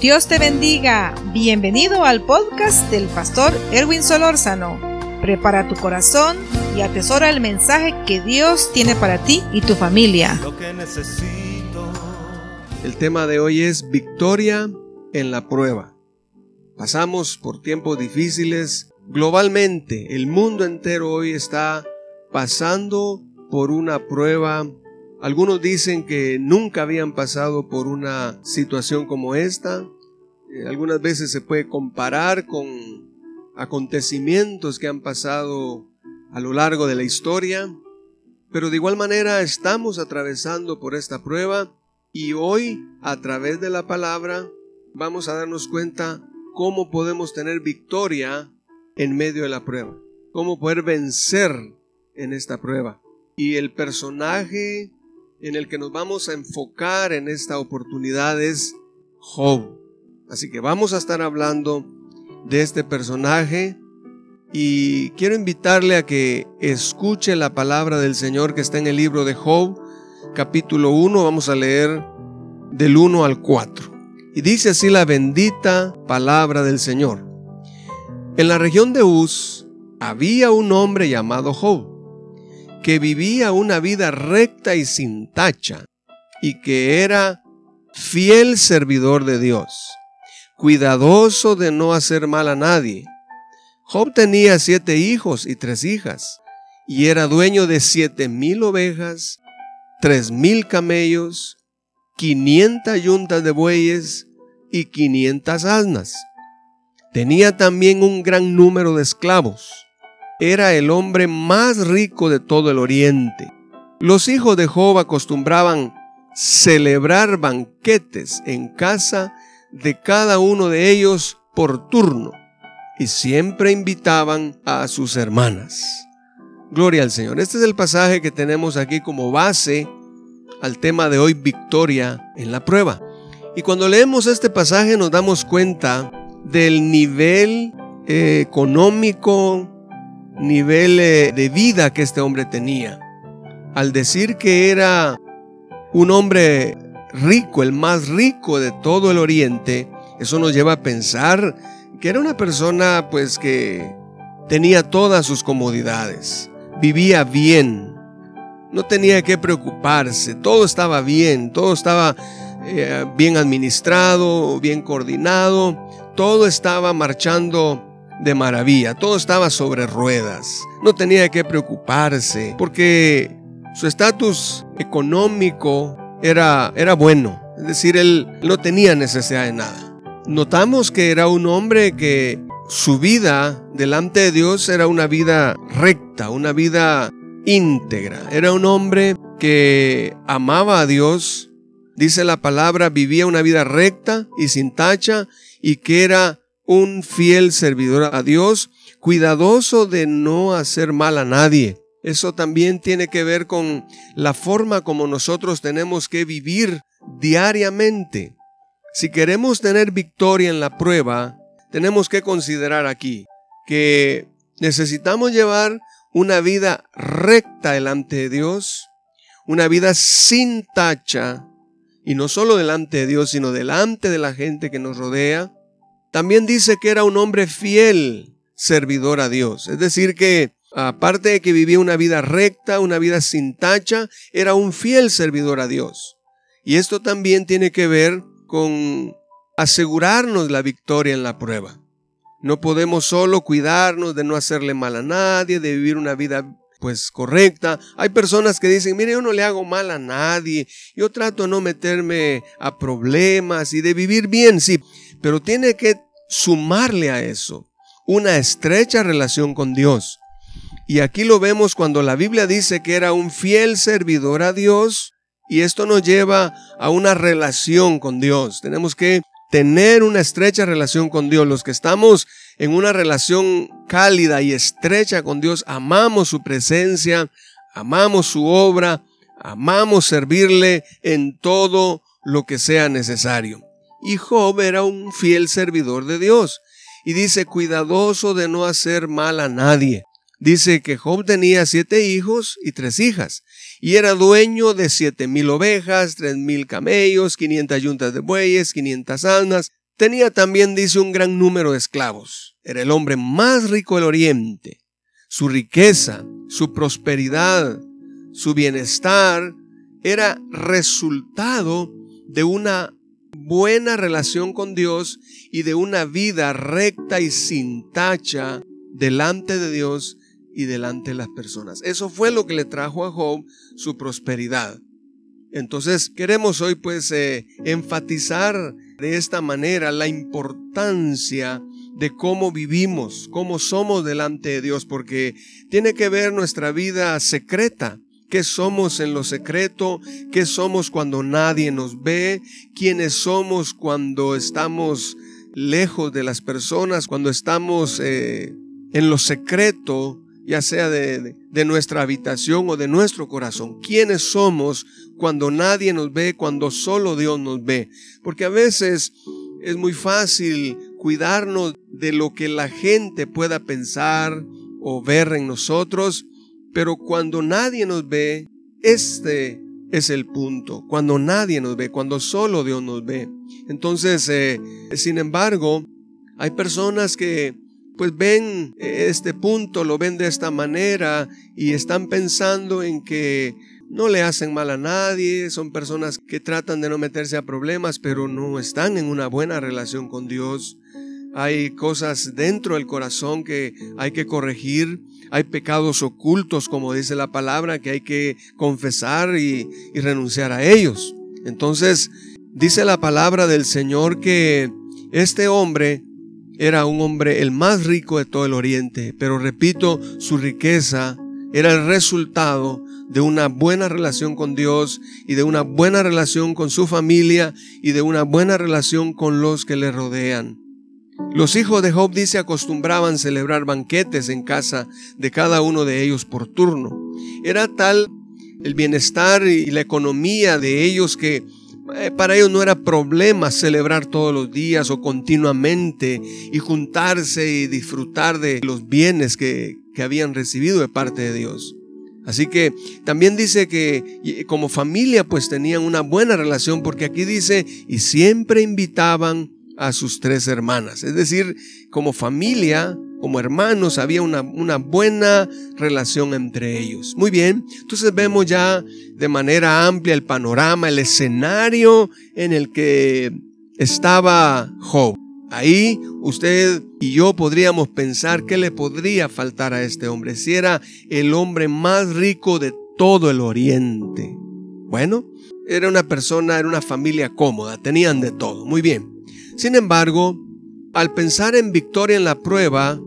Dios te bendiga. Bienvenido al podcast del pastor Erwin Solórzano. Prepara tu corazón y atesora el mensaje que Dios tiene para ti y tu familia. Lo que necesito. El tema de hoy es victoria en la prueba. Pasamos por tiempos difíciles. Globalmente, el mundo entero hoy está pasando por una prueba algunos dicen que nunca habían pasado por una situación como esta. Eh, algunas veces se puede comparar con acontecimientos que han pasado a lo largo de la historia. Pero de igual manera estamos atravesando por esta prueba y hoy a través de la palabra vamos a darnos cuenta cómo podemos tener victoria en medio de la prueba, cómo poder vencer en esta prueba. Y el personaje en el que nos vamos a enfocar en esta oportunidad es Job. Así que vamos a estar hablando de este personaje y quiero invitarle a que escuche la palabra del Señor que está en el libro de Job, capítulo 1, vamos a leer del 1 al 4. Y dice así la bendita palabra del Señor. En la región de Uz había un hombre llamado Job que vivía una vida recta y sin tacha, y que era fiel servidor de Dios, cuidadoso de no hacer mal a nadie. Job tenía siete hijos y tres hijas, y era dueño de siete mil ovejas, tres mil camellos, quinientas yuntas de bueyes y quinientas asnas. Tenía también un gran número de esclavos era el hombre más rico de todo el oriente. Los hijos de Job acostumbraban celebrar banquetes en casa de cada uno de ellos por turno y siempre invitaban a sus hermanas. Gloria al Señor. Este es el pasaje que tenemos aquí como base al tema de hoy, victoria en la prueba. Y cuando leemos este pasaje nos damos cuenta del nivel eh, económico, nivel de vida que este hombre tenía. Al decir que era un hombre rico, el más rico de todo el oriente, eso nos lleva a pensar que era una persona pues que tenía todas sus comodidades, vivía bien, no tenía que preocuparse, todo estaba bien, todo estaba eh, bien administrado, bien coordinado, todo estaba marchando de maravilla, todo estaba sobre ruedas, no tenía que preocuparse porque su estatus económico era, era bueno, es decir, él no tenía necesidad de nada. Notamos que era un hombre que su vida delante de Dios era una vida recta, una vida íntegra, era un hombre que amaba a Dios, dice la palabra, vivía una vida recta y sin tacha y que era un fiel servidor a Dios, cuidadoso de no hacer mal a nadie. Eso también tiene que ver con la forma como nosotros tenemos que vivir diariamente. Si queremos tener victoria en la prueba, tenemos que considerar aquí que necesitamos llevar una vida recta delante de Dios, una vida sin tacha, y no solo delante de Dios, sino delante de la gente que nos rodea, también dice que era un hombre fiel, servidor a Dios. Es decir, que aparte de que vivía una vida recta, una vida sin tacha, era un fiel servidor a Dios. Y esto también tiene que ver con asegurarnos la victoria en la prueba. No podemos solo cuidarnos de no hacerle mal a nadie, de vivir una vida pues correcta. Hay personas que dicen, mire, yo no le hago mal a nadie, yo trato de no meterme a problemas y de vivir bien, sí, pero tiene que sumarle a eso una estrecha relación con Dios. Y aquí lo vemos cuando la Biblia dice que era un fiel servidor a Dios y esto nos lleva a una relación con Dios. Tenemos que tener una estrecha relación con Dios. Los que estamos en una relación cálida y estrecha con Dios, amamos su presencia, amamos su obra, amamos servirle en todo lo que sea necesario. Y Job era un fiel servidor de Dios. Y dice, cuidadoso de no hacer mal a nadie. Dice que Job tenía siete hijos y tres hijas, y era dueño de siete mil ovejas, tres mil camellos, quinientas yuntas de bueyes, quinientas almas, Tenía también, dice, un gran número de esclavos. Era el hombre más rico del oriente. Su riqueza, su prosperidad, su bienestar era resultado de una buena relación con Dios y de una vida recta y sin tacha delante de Dios y delante de las personas. Eso fue lo que le trajo a Job su prosperidad. Entonces queremos hoy pues eh, enfatizar de esta manera la importancia de cómo vivimos, cómo somos delante de Dios, porque tiene que ver nuestra vida secreta, qué somos en lo secreto, qué somos cuando nadie nos ve, quiénes somos cuando estamos lejos de las personas, cuando estamos eh, en lo secreto, ya sea de, de, nuestra habitación o de nuestro corazón. ¿Quiénes somos cuando nadie nos ve, cuando solo Dios nos ve? Porque a veces es muy fácil cuidarnos de lo que la gente pueda pensar o ver en nosotros, pero cuando nadie nos ve, este es el punto, cuando nadie nos ve, cuando solo Dios nos ve. Entonces, eh, sin embargo, hay personas que pues ven este punto, lo ven de esta manera y están pensando en que no le hacen mal a nadie, son personas que tratan de no meterse a problemas, pero no están en una buena relación con Dios. Hay cosas dentro del corazón que hay que corregir, hay pecados ocultos, como dice la palabra, que hay que confesar y, renunciar a ellos. Entonces, dice la palabra del Señor que este hombre era un hombre el más rico de todo el oriente, pero repito, su riqueza era el resultado de una buena relación con Dios y de una buena relación con su familia y de una buena relación con los que le rodean. Los hijos de Job dice acostumbraban celebrar banquetes en casa de cada uno de ellos por turno. Era tal el bienestar y la economía de ellos que eh, para ellos no era problema celebrar todos los días o continuamente y juntarse y disfrutar de los bienes que, que habían recibido de parte de Dios. Así que también dice que como familia pues tenían una buena relación porque aquí dice y siempre invitaban a sus tres hermanas. Es decir, como familia como hermanos, había una, buena relación entre ellos. Muy bien, entonces vemos ya de manera amplia el panorama, el escenario en el que estaba Job. Ahí usted y yo podríamos pensar qué le podría faltar a este hombre, si era el hombre más rico de todo el oriente. Bueno, era una persona, era una familia cómoda, tenían de todo, muy bien. Sin embargo, al pensar en victoria en la prueba,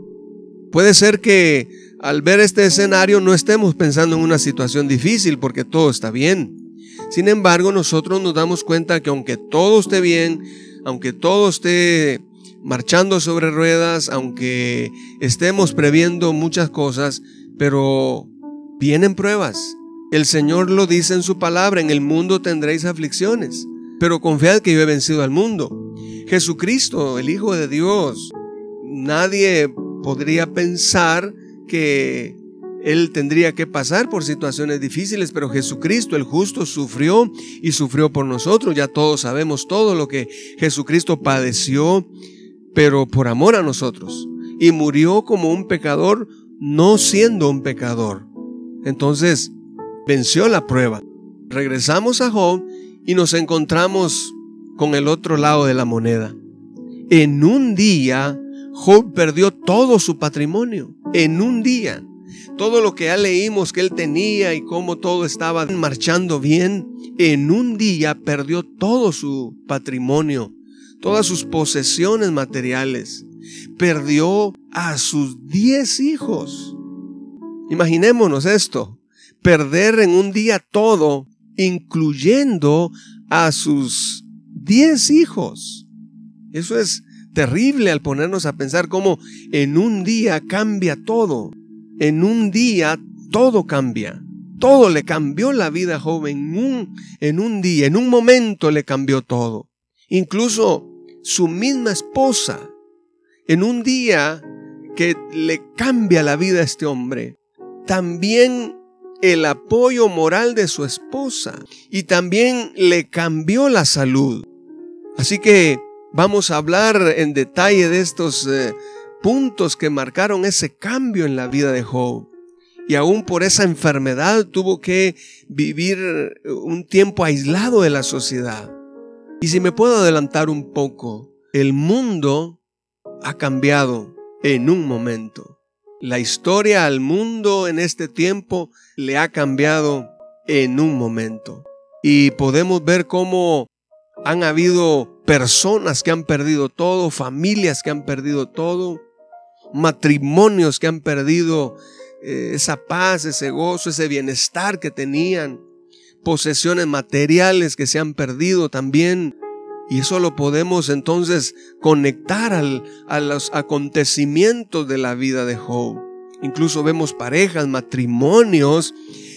Puede ser que al ver este escenario no estemos pensando en una situación difícil porque todo está bien. Sin embargo, nosotros nos damos cuenta que aunque todo esté bien, aunque todo esté marchando sobre ruedas, aunque estemos previendo muchas cosas, pero vienen pruebas. El Señor lo dice en su palabra, en el mundo tendréis aflicciones, pero confiad que yo he vencido al mundo. Jesucristo, el Hijo de Dios, nadie podría pensar que él tendría que pasar por situaciones difíciles, pero Jesucristo el justo sufrió y sufrió por nosotros. Ya todos sabemos todo lo que Jesucristo padeció, pero por amor a nosotros. Y murió como un pecador, no siendo un pecador. Entonces, venció la prueba. Regresamos a Job y nos encontramos con el otro lado de la moneda. En un día Job perdió todo su patrimonio en un día. Todo lo que ya leímos que él tenía y cómo todo estaba marchando bien, en un día perdió todo su patrimonio, todas sus posesiones materiales. Perdió a sus diez hijos. Imaginémonos esto, perder en un día todo, incluyendo a sus diez hijos. Eso es terrible al ponernos a pensar cómo en un día cambia todo. En un día todo cambia. Todo le cambió la vida joven. En un, en un día, en un momento le cambió todo. Incluso su misma esposa. En un día que le cambia la vida a este hombre. También el apoyo moral de su esposa. Y también le cambió la salud. Así que Vamos a hablar en detalle de estos eh, puntos que marcaron ese cambio en la vida de Job. Y aún por esa enfermedad tuvo que vivir un tiempo aislado de la sociedad. Y si me puedo adelantar un poco, el mundo ha cambiado en un momento. La historia al mundo en este tiempo le ha cambiado en un momento. Y podemos ver cómo han habido personas que han perdido todo, familias que han perdido todo, matrimonios que han perdido eh, esa paz, ese gozo, ese bienestar que tenían, posesiones materiales que se han perdido también. Y eso lo podemos entonces conectar a los acontecimientos de la vida de Job. Incluso vemos parejas, matrimonios,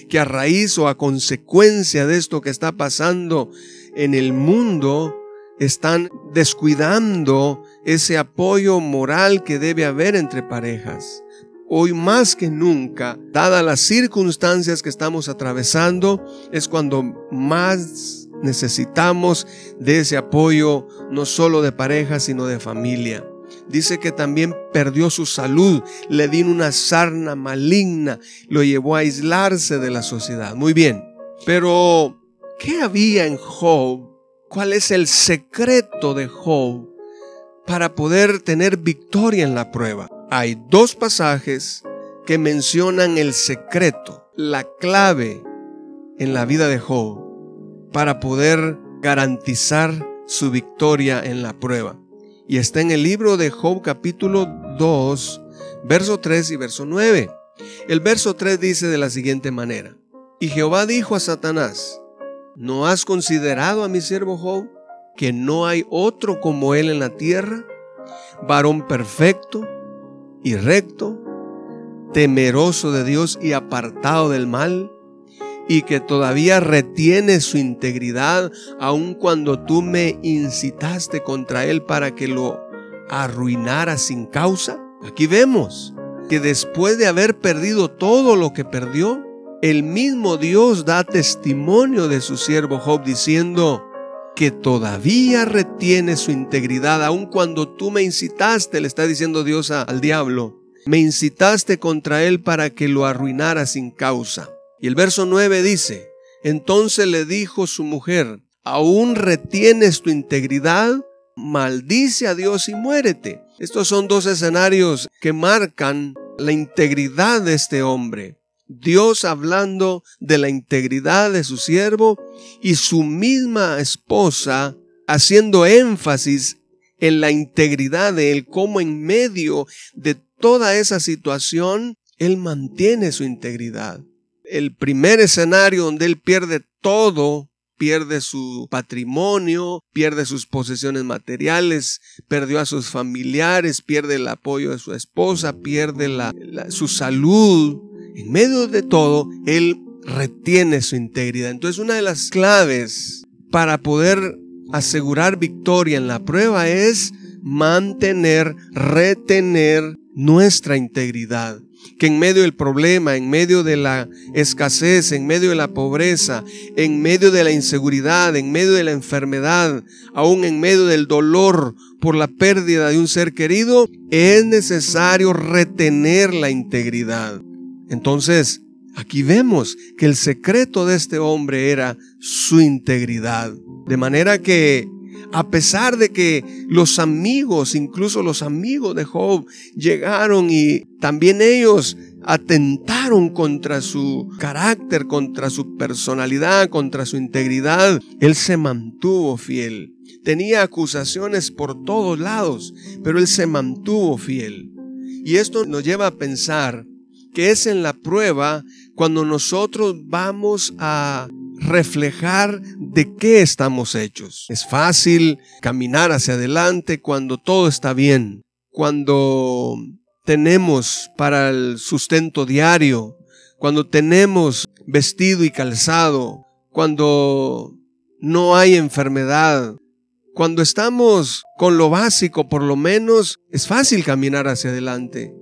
que a raíz o a consecuencia de esto que está pasando en el mundo, están descuidando ese apoyo moral que debe haber entre parejas. Hoy más que nunca, dadas las circunstancias que estamos atravesando, es cuando más necesitamos de ese apoyo, no solo de pareja, sino de familia. Dice que también perdió su salud, le dio una sarna maligna, lo llevó a aislarse de la sociedad. Muy bien, pero ¿qué había en Job cuál es el secreto de Job para poder tener victoria en la prueba. Hay dos pasajes que mencionan el secreto, la clave en la vida de Job para poder garantizar su victoria en la prueba. Y está en el libro de Job capítulo 2, verso 3 y verso 9. El verso 3 dice de la siguiente manera, y Jehová dijo a Satanás, ¿No has considerado a mi siervo Job, que no hay otro como él en la tierra, varón perfecto y recto, temeroso de Dios y apartado del mal, y que todavía retiene su integridad aun cuando tú me incitaste contra él para que lo arruinara sin causa? Aquí vemos que después de haber perdido todo lo que perdió, el mismo Dios da testimonio de su siervo Job diciendo que todavía retiene su integridad, aun cuando tú me incitaste, le está diciendo Dios al diablo, me incitaste contra él para que lo arruinara sin causa. Y el verso 9 dice, entonces le dijo su mujer, aún retienes tu integridad, maldice a Dios y muérete. Estos son dos escenarios que marcan la integridad de este hombre. Dios hablando de la integridad de su siervo y su misma esposa haciendo énfasis en la integridad de él, como en medio de toda esa situación, él mantiene su integridad. El primer escenario donde él pierde todo, pierde su patrimonio, pierde sus posesiones materiales, perdió a sus familiares, pierde el apoyo de su esposa, pierde su salud, en medio de todo, Él retiene su integridad. Entonces una de las claves para poder asegurar victoria en la prueba es mantener, retener nuestra integridad. Que en medio del problema, en medio de la escasez, en medio de la pobreza, en medio de la inseguridad, en medio de la enfermedad, aún en medio del dolor por la pérdida de un ser querido, es necesario retener la integridad. Entonces, aquí vemos que el secreto de este hombre era su integridad. De manera que, a pesar de que los amigos, incluso los amigos de Job, llegaron y también ellos atentaron contra su carácter, contra su personalidad, contra su integridad, él se mantuvo fiel. Tenía acusaciones por todos lados, pero él se mantuvo fiel. Y esto nos lleva a pensar que es en la prueba cuando nosotros vamos a reflejar de qué estamos hechos. Es fácil caminar hacia adelante cuando todo está bien, cuando tenemos para el sustento diario, cuando tenemos vestido y calzado, cuando no hay enfermedad, cuando estamos con lo básico por lo menos, es fácil caminar hacia adelante.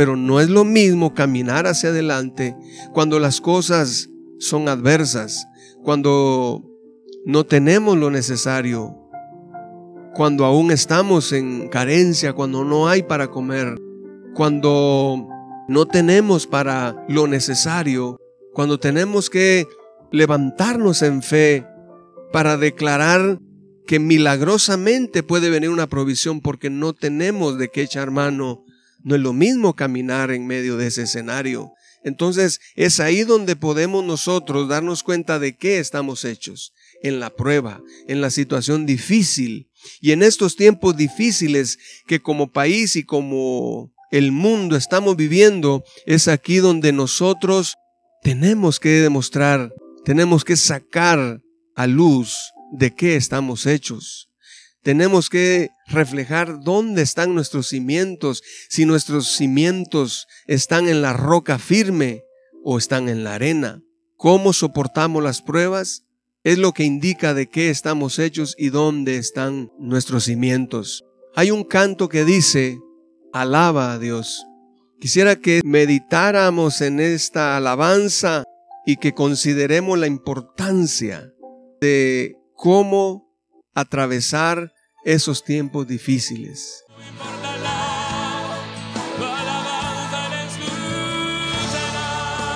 Pero no es lo mismo caminar hacia adelante cuando las cosas son adversas, cuando no tenemos lo necesario. cuando aún estamos en carencia, cuando no hay para comer, cuando no tenemos para lo necesario, cuando tenemos que levantarnos en fe para declarar que milagrosamente puede venir una provisión porque no tenemos de qué echar mano. No es lo mismo caminar en medio de ese escenario. Entonces es ahí donde podemos nosotros darnos cuenta de qué estamos hechos, en la prueba, en la situación difícil. Y en estos tiempos difíciles que como país y como el mundo estamos viviendo, es aquí donde nosotros tenemos que demostrar, tenemos que sacar a luz de qué estamos hechos. Tenemos que reflejar dónde están nuestros cimientos, si nuestros cimientos están en la roca firme o están en la arena. Cómo soportamos las pruebas es lo que indica de qué estamos hechos y dónde están nuestros cimientos. Hay un canto que dice, alaba a Dios. Quisiera que meditáramos en esta alabanza y que consideremos la importancia de cómo atravesar esos tiempos difíciles.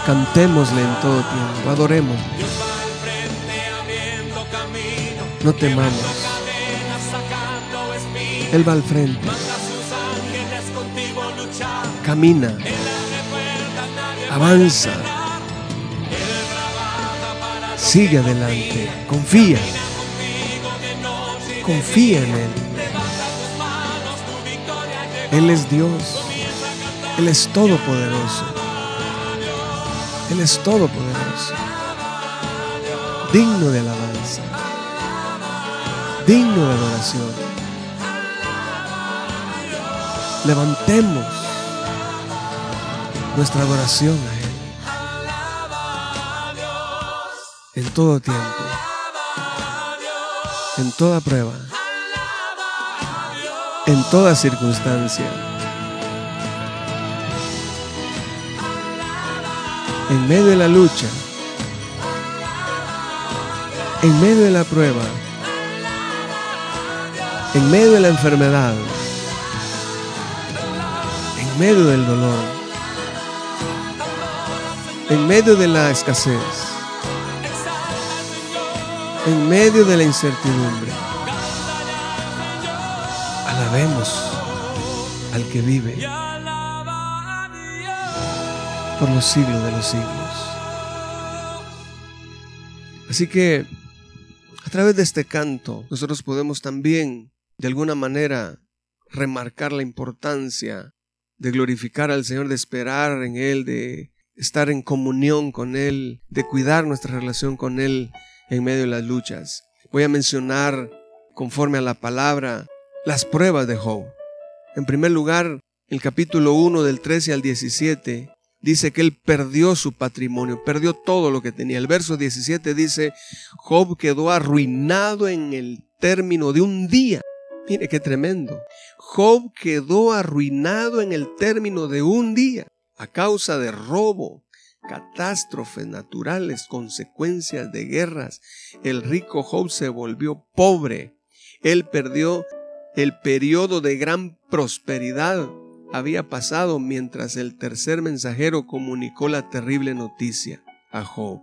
Cantémosle en todo tiempo, adoremos. No temamos. Él va al frente. Camina. Avanza. Sigue adelante. Confía. Confía en Él. Él es Dios. Él es todopoderoso. Él es todopoderoso. Digno de alabanza. Digno de adoración. Levantemos nuestra adoración a Él. En todo tiempo en toda prueba, en toda circunstancia. En medio de la lucha, en medio de la prueba, en medio de la enfermedad, en medio del dolor, en medio de la escasez en medio de la incertidumbre. Alabemos al que vive por los siglos de los siglos. Así que a través de este canto nosotros podemos también de alguna manera remarcar la importancia de glorificar al Señor, de esperar en Él, de estar en comunión con Él, de cuidar nuestra relación con Él en medio de las luchas. Voy a mencionar, conforme a la palabra, las pruebas de Job. En primer lugar, el capítulo 1 del 13 al 17 dice que él perdió su patrimonio, perdió todo lo que tenía. El verso 17 dice, Job quedó arruinado en el término de un día. Mire qué tremendo. Job quedó arruinado en el término de un día a causa de robo, catástrofes naturales, consecuencias de guerras. El rico Job se volvió pobre. Él perdió el periodo de gran prosperidad. Había pasado mientras el tercer mensajero comunicó la terrible noticia a Job.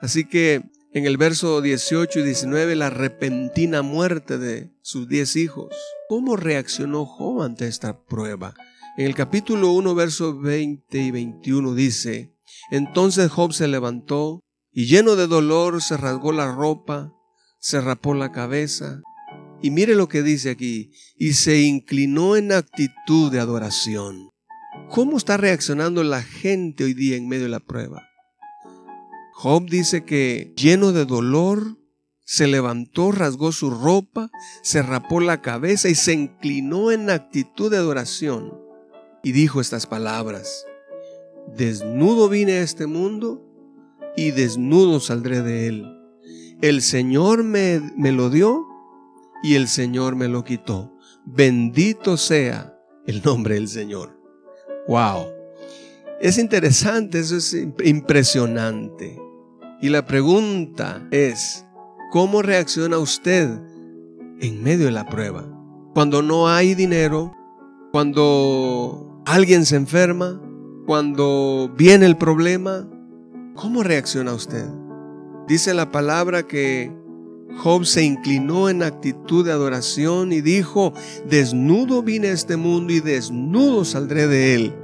Así que en el verso 18 y 19 la repentina muerte de sus diez hijos. ¿Cómo reaccionó Job ante esta prueba? En el capítulo 1, versos 20 y 21 dice, entonces Job se levantó y lleno de dolor se rasgó la ropa, se rapó la cabeza. Y mire lo que dice aquí, y se inclinó en actitud de adoración. ¿Cómo está reaccionando la gente hoy día en medio de la prueba? Job dice que lleno de dolor, se levantó, rasgó su ropa, se rapó la cabeza y se inclinó en actitud de adoración. Y dijo estas palabras, desnudo vine a este mundo y desnudo saldré de él. El Señor me, me lo dio y el Señor me lo quitó. Bendito sea el nombre del Señor. Wow. Es interesante, eso es impresionante. Y la pregunta es, ¿cómo reacciona usted en medio de la prueba. Cuando no hay dinero, cuando alguien se enferma, cuando viene el problema, ¿cómo reacciona usted? Dice la palabra que Job se inclinó en actitud de adoración y dijo, desnudo vine a este mundo y desnudo saldré de él.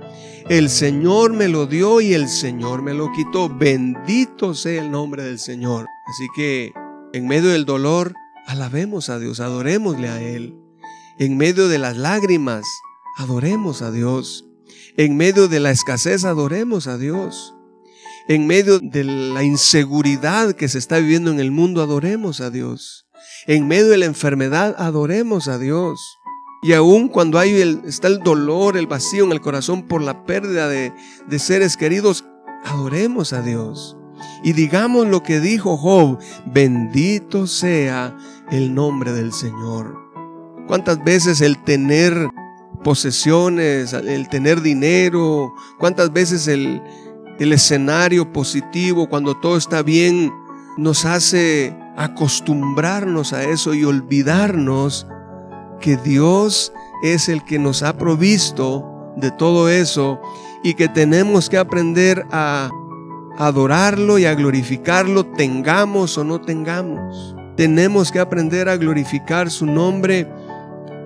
El Señor me lo dio y el Señor me lo quitó. Bendito sea el nombre del Señor. Así que en medio del dolor, alabemos a Dios, adorémosle a Él. En medio de las lágrimas, adoremos a Dios. En medio de la escasez, adoremos a Dios. En medio de la inseguridad que se está viviendo en el mundo, adoremos a Dios. En medio de la enfermedad, adoremos a Dios. Y aun cuando hay el, está el dolor, el vacío en el corazón por la pérdida de, de seres queridos, adoremos a Dios. Y digamos lo que dijo Job, bendito sea el nombre del Señor. ¿Cuántas veces el tener posesiones, el tener dinero, cuántas veces el, el escenario positivo, cuando todo está bien, nos hace acostumbrarnos a eso y olvidarnos que Dios es el que nos ha provisto de todo eso y que tenemos que aprender a adorarlo y a glorificarlo, tengamos o no tengamos. Tenemos que aprender a glorificar su nombre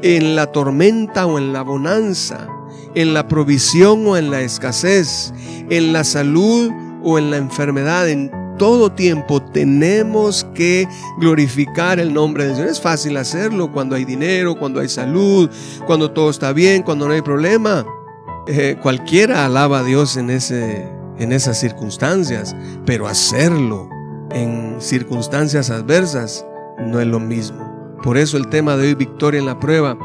en la tormenta o en la bonanza, en la provisión o en la escasez, en la salud o en la enfermedad, en todo tiempo tenemos que glorificar el nombre del Señor. Es fácil hacerlo cuando hay dinero, cuando hay salud, cuando todo está bien, cuando no hay problema. Eh, cualquiera alaba a Dios en, ese, en esas circunstancias, pero hacerlo en circunstancias adversas no es lo mismo. Por eso el tema de hoy, victoria en la prueba,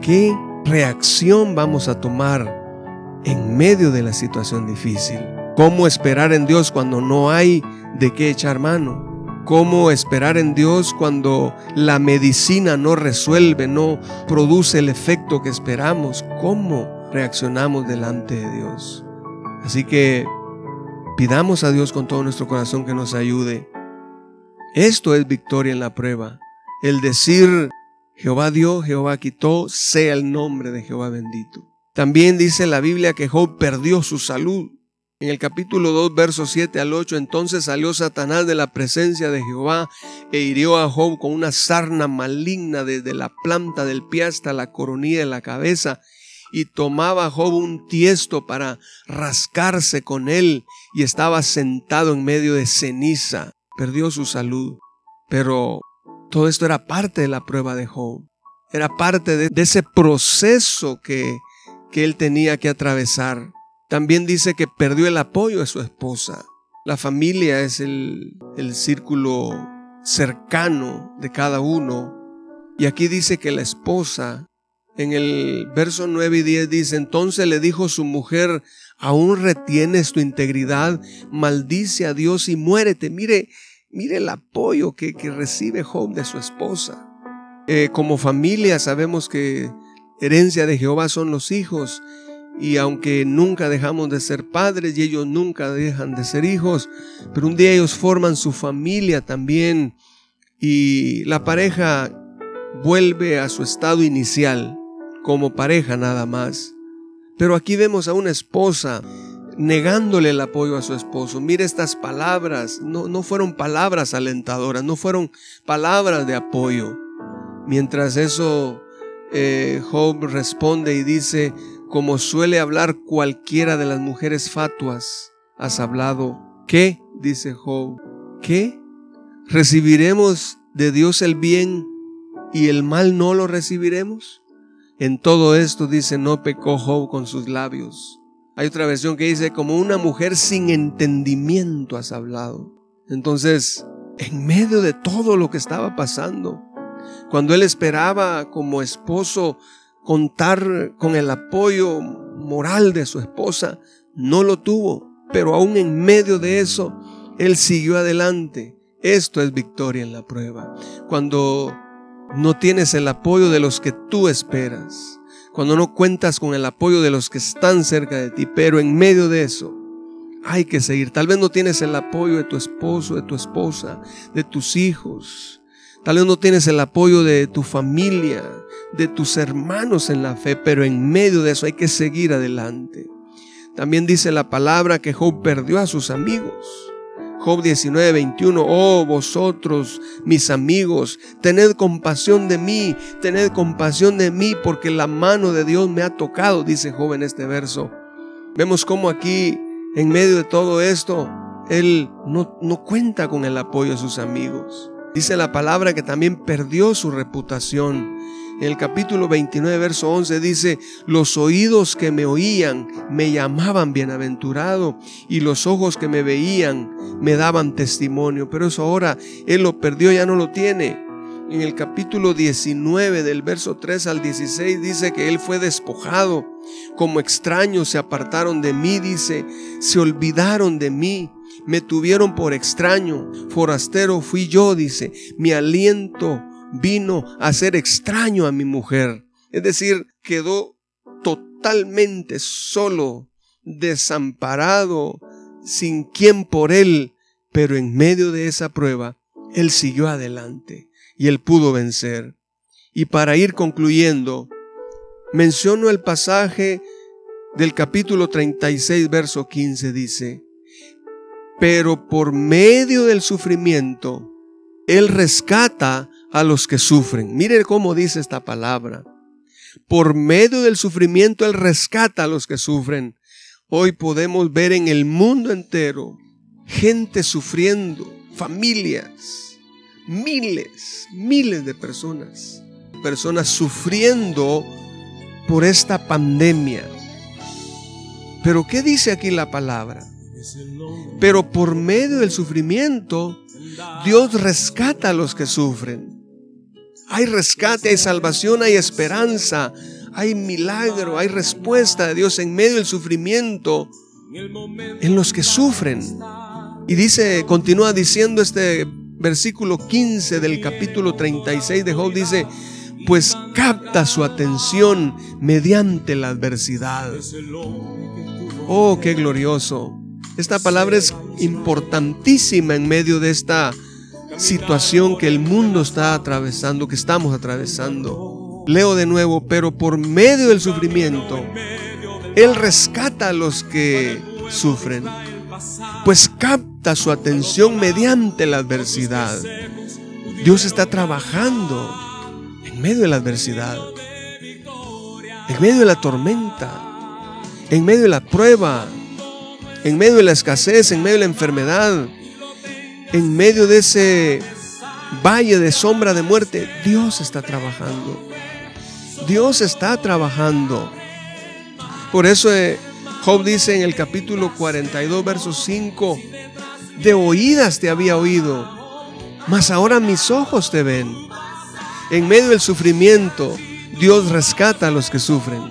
¿qué reacción vamos a tomar en medio de la situación difícil? ¿Cómo esperar en Dios cuando no hay de qué echar mano? ¿Cómo esperar en Dios cuando la medicina no resuelve, no produce el efecto que esperamos? ¿Cómo reaccionamos delante de Dios? Así que pidamos a Dios con todo nuestro corazón que nos ayude. Esto es victoria en la prueba. El decir Jehová dio, Jehová quitó, sea el nombre de Jehová bendito. También dice la Biblia que Job perdió su salud. En el capítulo 2, versos 7 al 8, entonces salió Satanás de la presencia de Jehová e hirió a Job con una sarna maligna desde la planta del pie hasta la coronilla de la cabeza. Y tomaba Job un tiesto para rascarse con él y estaba sentado en medio de ceniza. Perdió su salud. Pero todo esto era parte de la prueba de Job. Era parte de, ese proceso que, que él tenía que atravesar. También dice que perdió el apoyo de su esposa. La familia es el, el círculo cercano de cada uno. Y aquí dice que la esposa, en el verso 9 y 10 dice, entonces le dijo su mujer, aún retienes tu integridad, maldice a Dios y muérete. Mire, mire el apoyo que, que recibe Job de su esposa. Eh, como familia sabemos que herencia de Jehová son los hijos y aunque nunca dejamos de ser padres y ellos nunca dejan de ser hijos, pero un día ellos forman su familia también y la pareja vuelve a su estado inicial como pareja nada más. Pero aquí vemos a una esposa negándole el apoyo a su esposo. Mire estas palabras, no, no fueron palabras alentadoras, no fueron palabras de apoyo. Mientras eso, eh, Job responde y dice, como suele hablar cualquiera de las mujeres fatuas, has hablado. ¿Qué? dice Job. ¿Qué? ¿Recibiremos de Dios el bien y el mal no lo recibiremos? En todo esto dice, no pecó Job con sus labios. Hay otra versión que dice, como una mujer sin entendimiento has hablado. Entonces, en medio de todo lo que estaba pasando, cuando él esperaba como esposo contar con el apoyo moral de su esposa, no lo tuvo, pero aún en medio de eso, él siguió adelante. Esto es victoria en la prueba. Cuando no tienes el apoyo de los que tú esperas, cuando no cuentas con el apoyo de los que están cerca de ti, pero en medio de eso, hay que seguir. Tal vez no tienes el apoyo de tu esposo, de tu esposa, de tus hijos, Tal vez no tienes el apoyo de tu familia, de tus hermanos en la fe, pero en medio de eso hay que seguir adelante. También dice la palabra que Job perdió a sus amigos. Job 19, 21, oh vosotros, mis amigos, tened compasión de mí, tened compasión de mí, porque la mano de Dios me ha tocado, dice Job en este verso. Vemos cómo aquí, en medio de todo esto, él no, no cuenta con el apoyo de sus amigos. Dice la palabra que también perdió su reputación. En el capítulo 29, verso 11 dice, los oídos que me oían me llamaban bienaventurado y los ojos que me veían me daban testimonio. Pero eso ahora él lo perdió, ya no lo tiene. En el capítulo 19 del verso 3 al 16 dice que él fue despojado. Como extraños se apartaron de mí, dice, se olvidaron de mí me tuvieron por extraño, forastero fui yo, dice, mi aliento vino a ser extraño a mi mujer. Es decir, quedó totalmente solo, desamparado, sin quien por él, pero en medio de esa prueba, él siguió adelante y él pudo vencer. Y para ir concluyendo, menciono el pasaje del capítulo 36, verso 15, dice, pero por medio del sufrimiento, Él rescata a los que sufren. Mire cómo dice esta palabra. Por medio del sufrimiento, Él rescata a los que sufren. Hoy podemos ver en el mundo entero gente sufriendo, familias, miles, miles de personas, personas sufriendo por esta pandemia. Pero ¿qué dice aquí la palabra? Pero por medio del sufrimiento, Dios rescata a los que sufren. Hay rescate, hay salvación, hay esperanza, hay milagro, hay respuesta de Dios en medio del sufrimiento en los que sufren. Y dice, continúa diciendo este versículo 15 del capítulo 36 de Job, dice, pues capta su atención mediante la adversidad. Oh, qué glorioso. Esta palabra es importantísima en medio de esta situación que el mundo está atravesando, que estamos atravesando. Leo de nuevo, pero por medio del sufrimiento, Él rescata a los que sufren, pues capta su atención mediante la adversidad. Dios está trabajando en medio de la adversidad, en medio de la tormenta, en medio de la prueba, en medio de la escasez, en medio de la enfermedad, en medio de ese valle de sombra de muerte, Dios está trabajando. Dios está trabajando. Por eso eh, Job dice en el capítulo 42, verso 5, de oídas te había oído, mas ahora mis ojos te ven. En medio del sufrimiento, Dios rescata a los que sufren.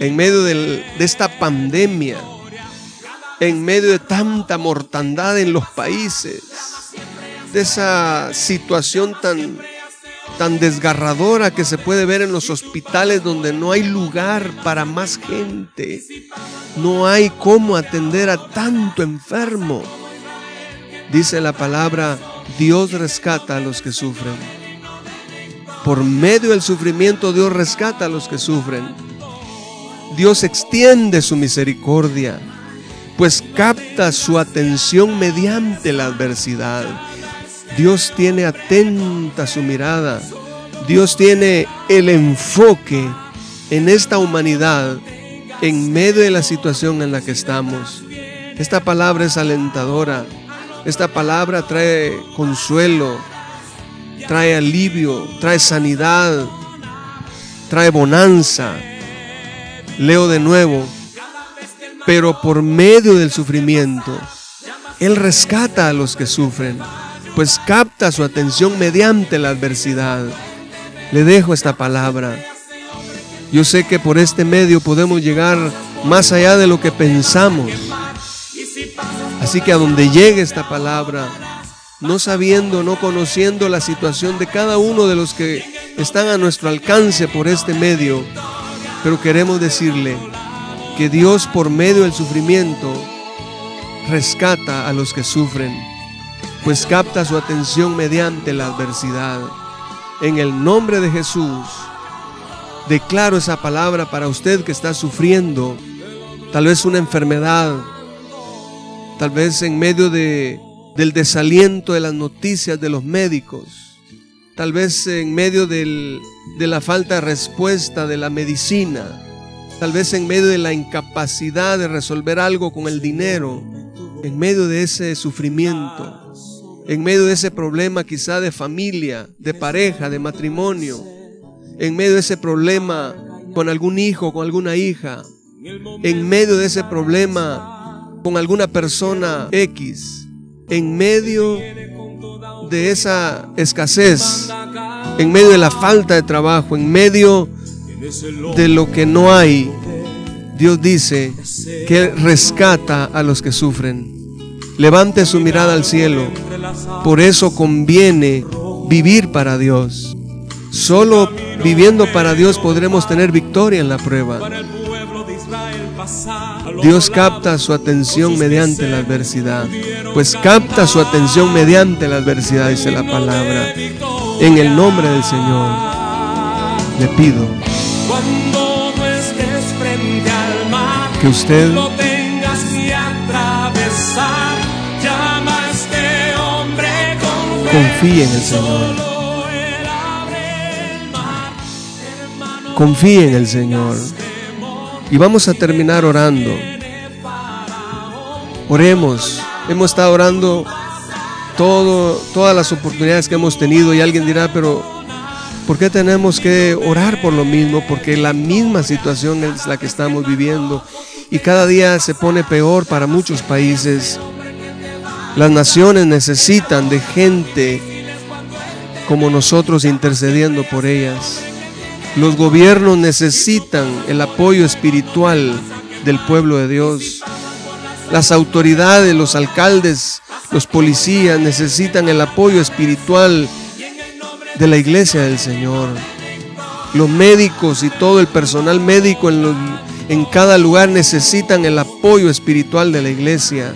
En medio de esta pandemia, en medio de tanta mortandad en los países, de esa situación tan, tan desgarradora que se puede ver en los hospitales donde no hay lugar para más gente, no hay cómo atender a tanto enfermo. Dice la palabra, Dios rescata a los que sufren. Por medio del sufrimiento Dios rescata a los que sufren. Dios extiende su misericordia pues capta su atención mediante la adversidad. Dios tiene atenta su mirada. Dios tiene el enfoque en esta humanidad en medio de la situación en la que estamos. Esta palabra es alentadora. Esta palabra trae consuelo, trae alivio, trae sanidad, trae bonanza. Leo de nuevo, pero por medio del sufrimiento, Él rescata a los que sufren, pues capta su atención mediante la adversidad. Le dejo esta palabra. Yo sé que por este medio podemos llegar más allá de lo que pensamos. Así que a donde llegue esta palabra, no sabiendo, no conociendo la situación de cada uno de los que están a nuestro alcance por este medio, pero queremos decirle, que Dios por medio del sufrimiento rescata a los que sufren. pues capta su atención mediante la adversidad. En el nombre de Jesús, declaro esa palabra para usted que está sufriendo tal vez una enfermedad, tal vez en medio de, del desaliento de las noticias de los médicos, tal vez en medio de la falta de respuesta de la medicina, tal vez en medio de la incapacidad de resolver algo con el dinero, en medio de ese sufrimiento, en medio de ese problema quizá de familia, de pareja, de matrimonio, en medio de ese problema con algún hijo, con alguna hija, en medio de ese problema con alguna persona X, en medio de esa escasez, en medio de la falta de trabajo, en medio de lo que no hay, Dios dice que rescata a los que sufren. Levante su mirada al cielo. Por eso conviene vivir para Dios. Solo viviendo para Dios podremos tener victoria en la prueba. Dios capta su atención mediante la adversidad. Pues capta su atención mediante la adversidad, dice la palabra. En el nombre del Señor, le pido que usted confíe en el Señor. Confíe en el Señor. Y vamos a terminar orando. Oremos. Hemos estado orando todo, todas las oportunidades que hemos tenido y alguien dirá, pero ¿por qué tenemos que orar por lo mismo? Porque la misma situación es la que estamos viviendo y cada día se pone peor para muchos países. Las naciones necesitan de gente como nosotros intercediendo por ellas. Los gobiernos necesitan el apoyo espiritual del pueblo de Dios. Las autoridades, los alcaldes, los policías necesitan el apoyo espiritual de la iglesia del Señor. Los médicos y todo el personal médico en, en cada lugar necesitan el apoyo espiritual de la iglesia.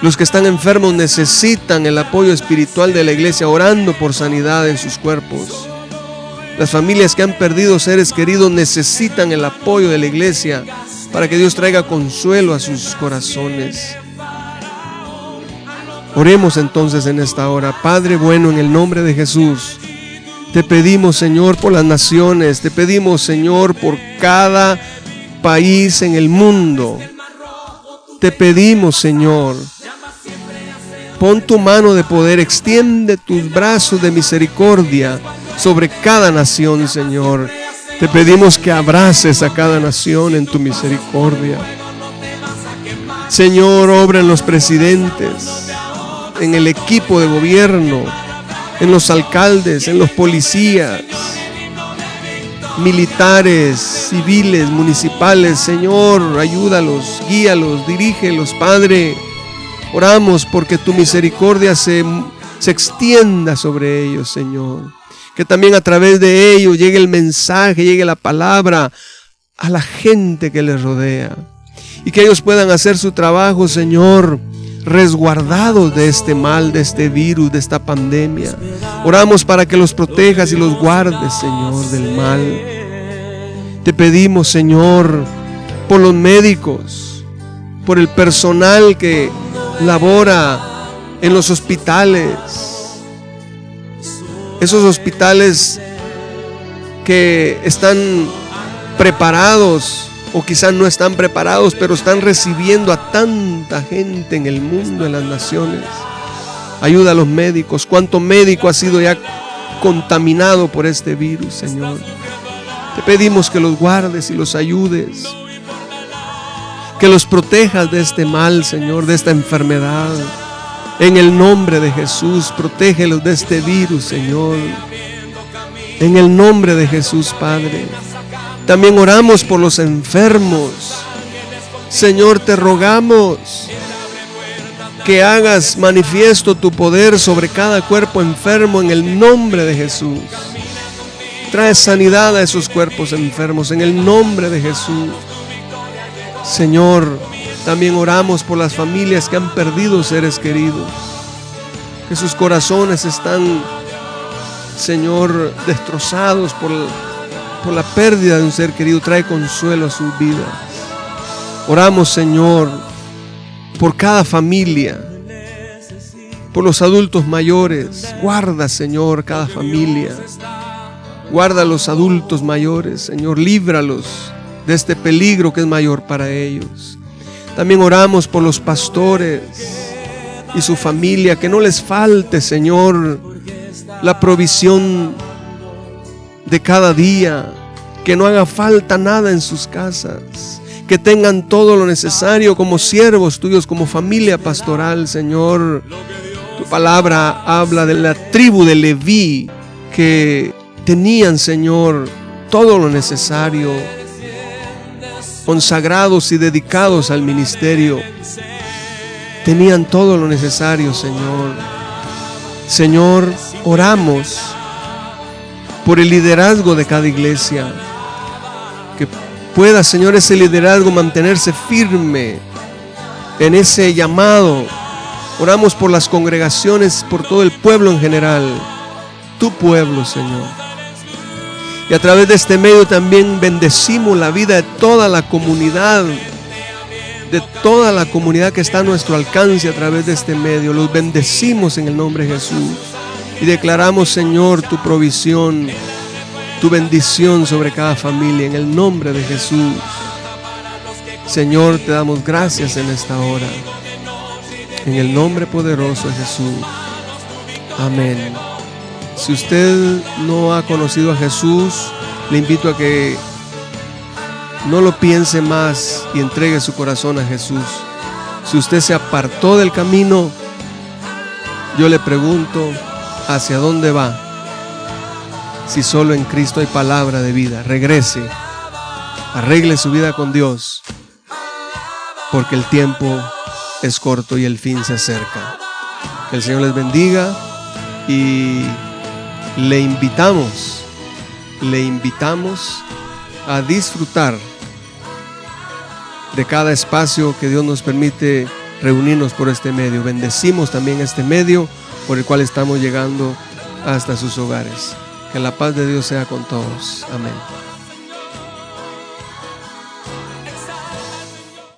Los que están enfermos necesitan el apoyo espiritual de la iglesia orando por sanidad en sus cuerpos. Las familias que han perdido seres queridos necesitan el apoyo de la iglesia para que Dios traiga consuelo a sus corazones. Oremos entonces en esta hora. Padre bueno, en el nombre de Jesús, te pedimos Señor por las naciones, te pedimos Señor por cada país en el mundo. Te pedimos Señor, pon tu mano de poder, extiende tus brazos de misericordia sobre cada nación, Señor. Te pedimos que abraces a cada nación en tu misericordia. Señor, obra en los presidentes, en el equipo de gobierno, en los alcaldes, en los policías, militares, civiles, municipales. Señor, ayúdalos, guíalos, dirígelos, Padre. Oramos porque tu misericordia se, se extienda sobre ellos, Señor que también a través de ellos llegue el mensaje, llegue la palabra a la gente que les rodea. Y que ellos puedan hacer su trabajo, Señor, resguardados de este mal, de este virus, de esta pandemia. Oramos para que los protejas y los guardes, Señor, del mal. Te pedimos, Señor, por los médicos, por el personal que labora en los hospitales, esos hospitales que están preparados o quizás no están preparados, pero están recibiendo a tanta gente en el mundo, en las naciones. Ayuda a los médicos. ¿Cuánto médico ha sido ya contaminado por este virus, Señor? Te pedimos que los guardes y los ayudes. Que los protejas de este mal, Señor, de esta enfermedad. En el nombre de Jesús, protégelos de este virus, Señor. En el nombre de Jesús, Padre. También oramos por los enfermos. Señor, te rogamos que hagas manifiesto tu poder sobre cada cuerpo enfermo en el nombre de Jesús. Trae sanidad a esos cuerpos enfermos en el nombre de Jesús. Señor, También oramos por las familias que han perdido seres queridos, que sus corazones están, Señor, destrozados por, por la pérdida de un ser querido. Trae consuelo a sus vidas. Oramos, Señor, por cada familia, por los adultos mayores. Guarda, Señor, cada familia. Guarda a los adultos mayores, Señor, líbralos de este peligro que es mayor para ellos. También oramos por los pastores y su familia, que no les falte, Señor, la provisión de cada día, que no haga falta nada en sus casas, que tengan todo lo necesario como siervos tuyos, como familia pastoral, Señor. Tu palabra habla de la tribu de Leví, que tenían, Señor, todo lo necesario consagrados y dedicados al ministerio, tenían todo lo necesario, Señor. Señor, oramos por el liderazgo de cada iglesia, que pueda, Señor, ese liderazgo mantenerse firme en ese llamado. Oramos por las congregaciones, por todo el pueblo en general, tu pueblo, Señor. Y a través de este medio también bendecimos la vida de toda la comunidad, de toda la comunidad que está a nuestro alcance a través de este medio. Los bendecimos en el nombre de Jesús. Y declaramos, Señor, tu provisión, tu bendición sobre cada familia en el nombre de Jesús. Señor, te damos gracias en esta hora. En el nombre poderoso de Jesús. Amén. Si usted no ha conocido a Jesús, le invito a que no lo piense más y entregue su corazón a Jesús. Si usted se apartó del camino, yo le pregunto, ¿hacia dónde va? Si solo en Cristo hay palabra de vida, regrese, arregle su vida con Dios, porque el tiempo es corto y el fin se acerca. Que el Señor les bendiga y le invitamos, le invitamos a disfrutar de cada espacio que Dios nos permite reunirnos por este medio. Bendecimos también este medio por el cual estamos llegando hasta sus hogares. Que la paz de Dios sea con todos. Amén.